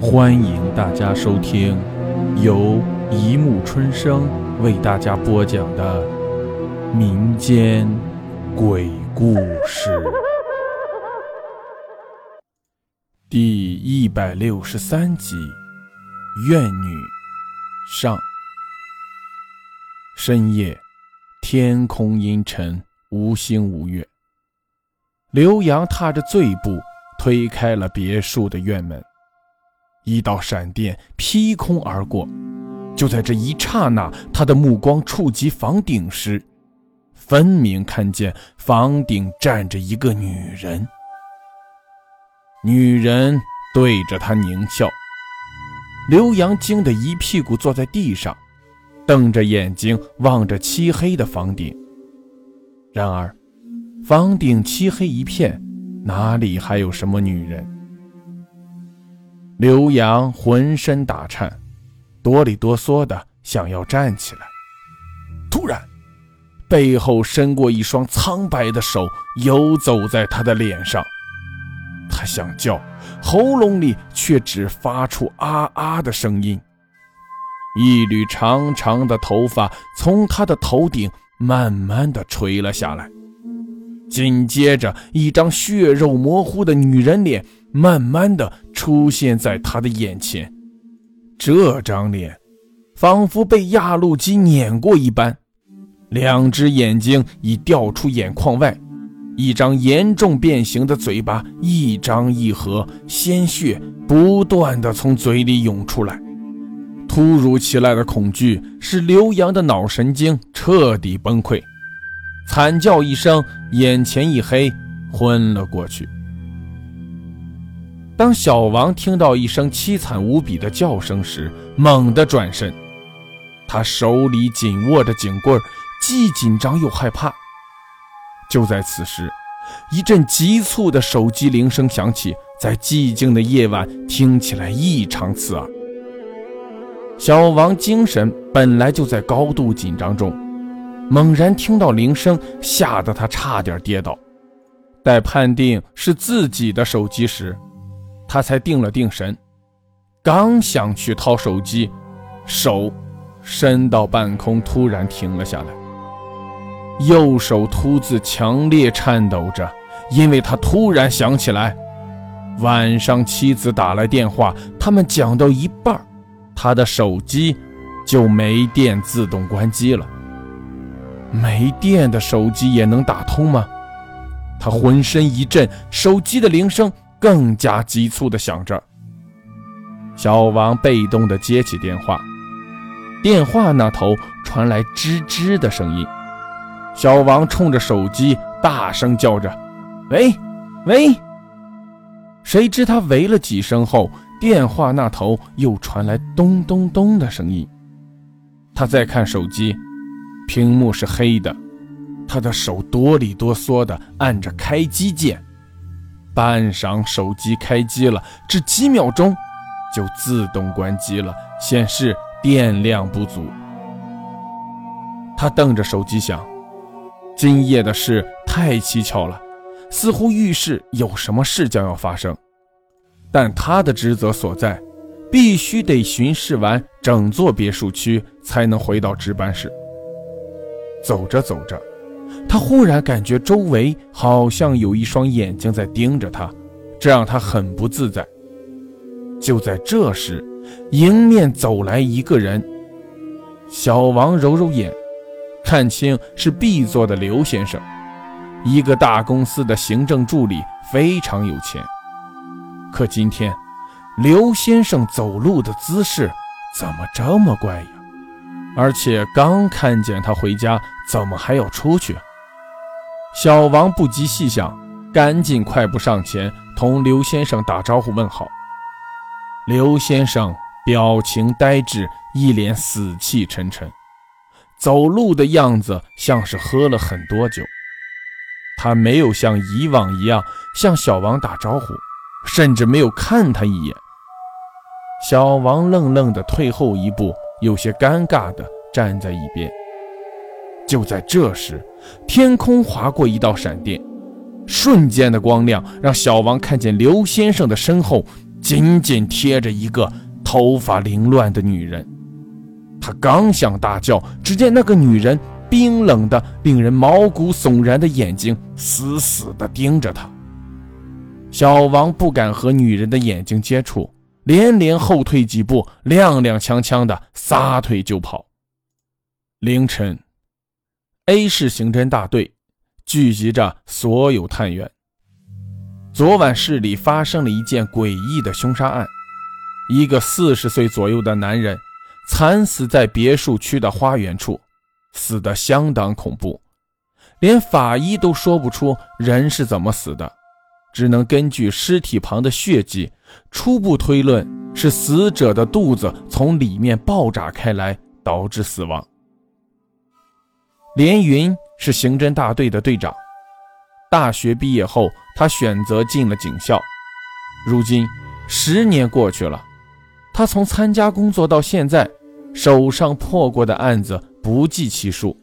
欢迎大家收听由一木春生为大家播讲的民间鬼故事第一百六十三集《怨女》上。深夜，天空阴沉，无星无月。刘洋踏着醉步推开了别墅的院门，一道闪电劈空而过。就在这一刹那，他的目光触及房顶时，分明看见房顶站着一个女人。女人对着他狞笑。刘洋惊得一屁股坐在地上。瞪着眼睛望着漆黑的房顶，然而，房顶漆黑一片，哪里还有什么女人？刘洋浑身打颤，哆里哆嗦的想要站起来，突然，背后伸过一双苍白的手，游走在他的脸上。他想叫，喉咙里却只发出啊啊的声音。一缕长长的头发从他的头顶慢慢的垂了下来，紧接着，一张血肉模糊的女人脸慢慢的出现在他的眼前。这张脸仿佛被压路机碾过一般，两只眼睛已掉出眼眶外，一张严重变形的嘴巴一张一合，鲜血不断的从嘴里涌出来。突如其来的恐惧使刘洋的脑神经彻底崩溃，惨叫一声，眼前一黑，昏了过去。当小王听到一声凄惨无比的叫声时，猛地转身，他手里紧握着警棍，既紧张又害怕。就在此时，一阵急促的手机铃声响起，在寂静的夜晚听起来异常刺耳。小王精神本来就在高度紧张中，猛然听到铃声，吓得他差点跌倒。待判定是自己的手机时，他才定了定神，刚想去掏手机，手伸到半空，突然停了下来。右手突自强烈颤抖着，因为他突然想起来，晚上妻子打来电话，他们讲到一半他的手机就没电，自动关机了。没电的手机也能打通吗？他浑身一震，手机的铃声更加急促地响着。小王被动地接起电话，电话那头传来吱吱的声音。小王冲着手机大声叫着：“喂，喂！”谁知他喂了几声后。电话那头又传来咚咚咚的声音，他再看手机，屏幕是黑的，他的手哆里哆嗦地按着开机键，半晌手机开机了，只几秒钟就自动关机了，显示电量不足。他瞪着手机想，今夜的事太蹊跷了，似乎预示有什么事将要发生。但他的职责所在，必须得巡视完整座别墅区，才能回到值班室。走着走着，他忽然感觉周围好像有一双眼睛在盯着他，这让他很不自在。就在这时，迎面走来一个人。小王揉揉眼，看清是 B 座的刘先生，一个大公司的行政助理，非常有钱。可今天，刘先生走路的姿势怎么这么怪呀？而且刚看见他回家，怎么还要出去？小王不及细想，赶紧快步上前，同刘先生打招呼问好。刘先生表情呆滞，一脸死气沉沉，走路的样子像是喝了很多酒。他没有像以往一样向小王打招呼。甚至没有看他一眼。小王愣愣地退后一步，有些尴尬地站在一边。就在这时，天空划过一道闪电，瞬间的光亮让小王看见刘先生的身后紧紧贴着一个头发凌乱的女人。他刚想大叫，只见那个女人冰冷的、令人毛骨悚然的眼睛死死地盯着他。小王不敢和女人的眼睛接触，连连后退几步，踉踉跄跄的撒腿就跑。凌晨，A 市刑侦大队聚集着所有探员。昨晚市里发生了一件诡异的凶杀案，一个四十岁左右的男人惨死在别墅区的花园处，死得相当恐怖，连法医都说不出人是怎么死的。只能根据尸体旁的血迹，初步推论是死者的肚子从里面爆炸开来导致死亡。连云是刑侦大队的队长，大学毕业后，他选择进了警校。如今十年过去了，他从参加工作到现在，手上破过的案子不计其数，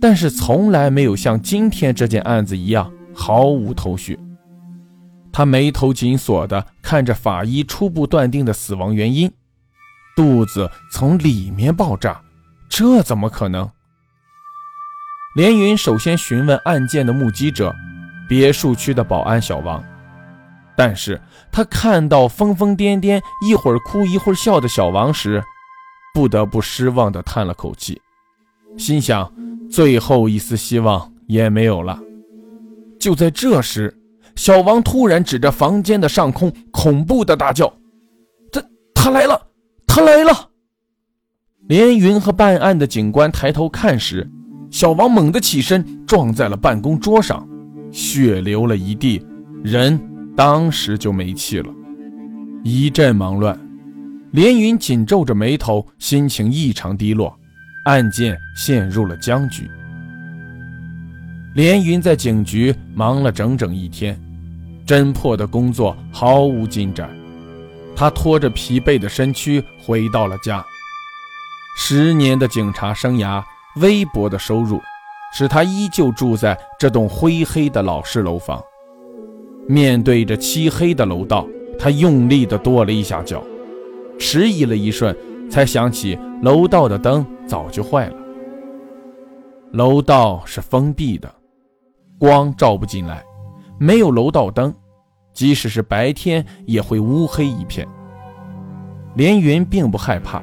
但是从来没有像今天这件案子一样毫无头绪。他眉头紧锁地看着法医初步断定的死亡原因：肚子从里面爆炸，这怎么可能？连云首先询问案件的目击者，别墅区的保安小王，但是他看到疯疯癫癫、一会儿哭一会儿笑的小王时，不得不失望地叹了口气，心想最后一丝希望也没有了。就在这时。小王突然指着房间的上空，恐怖的大叫：“他他来了，他来了！”连云和办案的警官抬头看时，小王猛地起身，撞在了办公桌上，血流了一地，人当时就没气了。一阵忙乱，连云紧皱着眉头，心情异常低落，案件陷入了僵局。连云在警局忙了整整一天。侦破的工作毫无进展，他拖着疲惫的身躯回到了家。十年的警察生涯，微薄的收入，使他依旧住在这栋灰黑的老式楼房。面对着漆黑的楼道，他用力地跺了一下脚，迟疑了一瞬，才想起楼道的灯早就坏了。楼道是封闭的，光照不进来。没有楼道灯，即使是白天也会乌黑一片。连云并不害怕，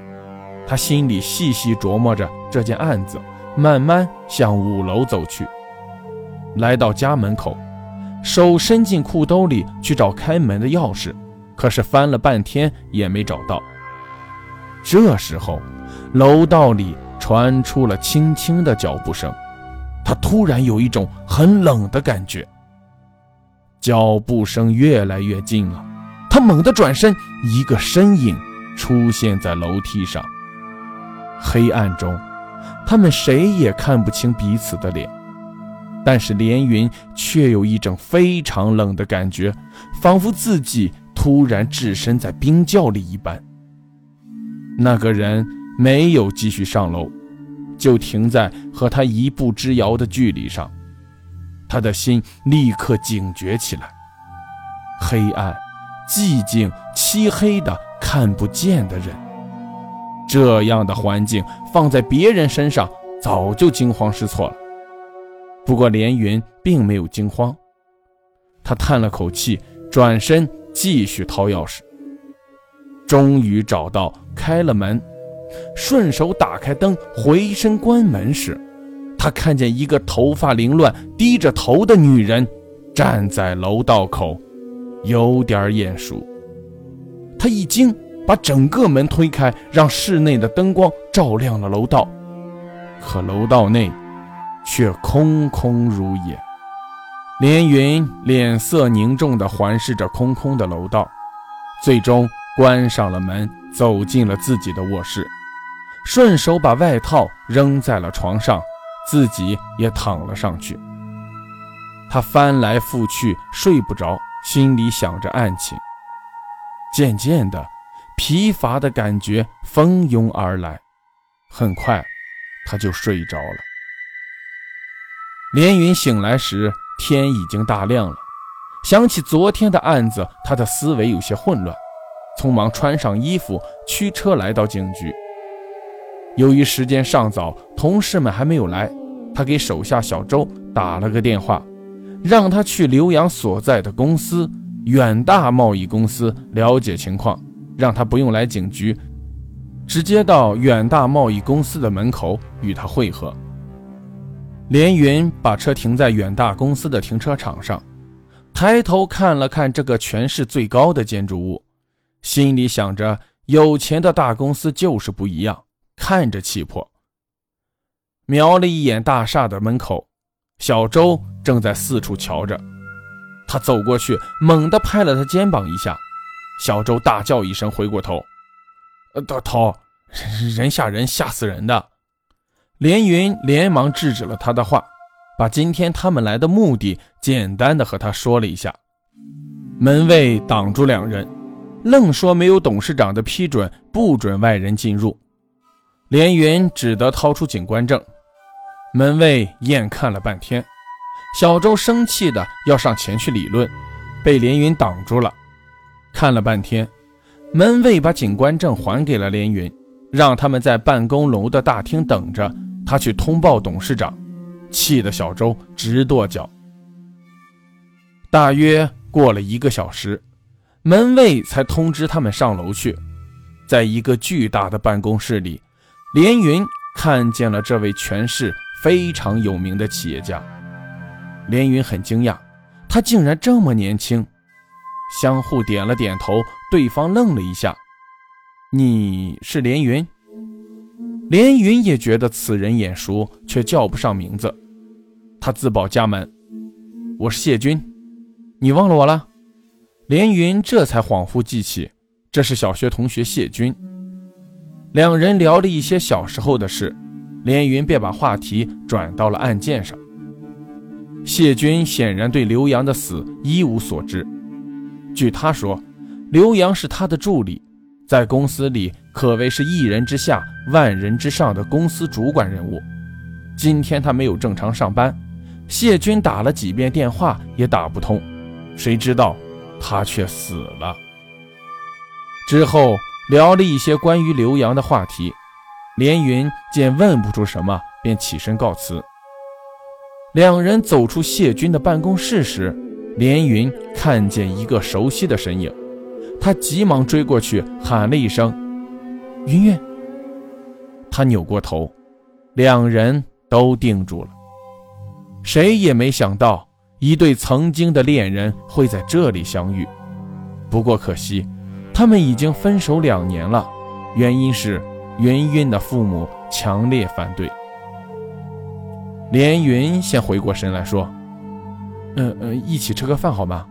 他心里细细琢磨着这件案子，慢慢向五楼走去。来到家门口，手伸进裤兜里去找开门的钥匙，可是翻了半天也没找到。这时候，楼道里传出了轻轻的脚步声，他突然有一种很冷的感觉。脚步声越来越近了，他猛地转身，一个身影出现在楼梯上。黑暗中，他们谁也看不清彼此的脸，但是连云却有一种非常冷的感觉，仿佛自己突然置身在冰窖里一般。那个人没有继续上楼，就停在和他一步之遥的距离上。他的心立刻警觉起来。黑暗、寂静、漆黑的看不见的人，这样的环境放在别人身上早就惊慌失措了。不过连云并没有惊慌，他叹了口气，转身继续掏钥匙。终于找到，开了门，顺手打开灯，回身关门时。他看见一个头发凌乱、低着头的女人站在楼道口，有点眼熟。他一惊，把整个门推开，让室内的灯光照亮了楼道。可楼道内却空空如也。连云脸色凝重地环视着空空的楼道，最终关上了门，走进了自己的卧室，顺手把外套扔在了床上。自己也躺了上去，他翻来覆去睡不着，心里想着案情。渐渐的，疲乏的感觉蜂拥而来，很快他就睡着了。连云醒来时，天已经大亮了。想起昨天的案子，他的思维有些混乱，匆忙穿上衣服，驱车来到警局。由于时间尚早，同事们还没有来，他给手下小周打了个电话，让他去刘洋所在的公司远大贸易公司了解情况，让他不用来警局，直接到远大贸易公司的门口与他会合。连云把车停在远大公司的停车场上，抬头看了看这个全市最高的建筑物，心里想着：有钱的大公司就是不一样。看着气魄，瞄了一眼大厦的门口，小周正在四处瞧着。他走过去，猛地拍了他肩膀一下。小周大叫一声，回过头：“呃，头，人吓人，吓死人的！”连云连忙制止了他的话，把今天他们来的目的简单的和他说了一下。门卫挡住两人，愣说没有董事长的批准，不准外人进入。连云只得掏出警官证，门卫验看了半天，小周生气的要上前去理论，被连云挡住了。看了半天，门卫把警官证还给了连云，让他们在办公楼的大厅等着，他去通报董事长。气得小周直跺脚。大约过了一个小时，门卫才通知他们上楼去，在一个巨大的办公室里。连云看见了这位全市非常有名的企业家，连云很惊讶，他竟然这么年轻。相互点了点头，对方愣了一下：“你是连云？”连云也觉得此人眼熟，却叫不上名字。他自报家门：“我是谢军，你忘了我了？”连云这才恍惚记起，这是小学同学谢军。两人聊了一些小时候的事，连云便把话题转到了案件上。谢军显然对刘洋的死一无所知。据他说，刘洋是他的助理，在公司里可谓是一人之下、万人之上的公司主管人物。今天他没有正常上班，谢军打了几遍电话也打不通，谁知道他却死了。之后。聊了一些关于刘洋的话题，连云见问不出什么，便起身告辞。两人走出谢军的办公室时，连云看见一个熟悉的身影，他急忙追过去，喊了一声：“云云。”他扭过头，两人都定住了。谁也没想到，一对曾经的恋人会在这里相遇。不过可惜。他们已经分手两年了，原因是云云的父母强烈反对。连云先回过神来说：“嗯嗯，一起吃个饭好吗？”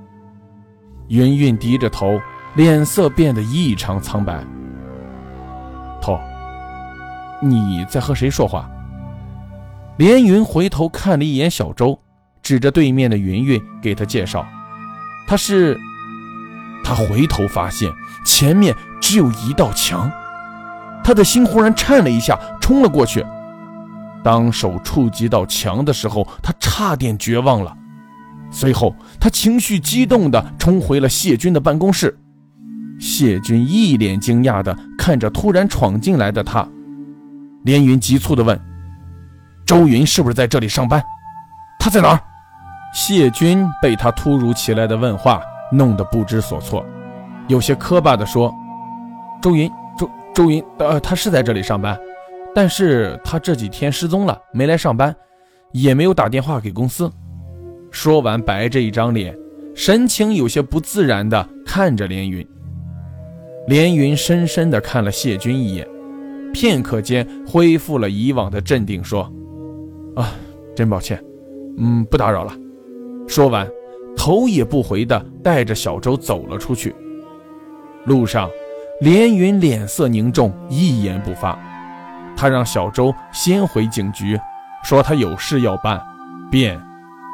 云云低着头，脸色变得异常苍白。头，你在和谁说话？连云回头看了一眼小周，指着对面的云云给他介绍：“他是。”他回头发现前面只有一道墙，他的心忽然颤了一下，冲了过去。当手触及到墙的时候，他差点绝望了。随后，他情绪激动地冲回了谢军的办公室。谢军一脸惊讶地看着突然闯进来的他，连云急促地问：“周云是不是在这里上班？他在哪儿？”谢军被他突如其来的问话。弄得不知所措，有些磕巴地说：“周云，周周云，呃，他是在这里上班，但是他这几天失踪了，没来上班，也没有打电话给公司。”说完，白着一张脸，神情有些不自然的看着连云。连云深深的看了谢军一眼，片刻间恢复了以往的镇定，说：“啊，真抱歉，嗯，不打扰了。”说完。头也不回的带着小周走了出去。路上，连云脸色凝重，一言不发。他让小周先回警局，说他有事要办，便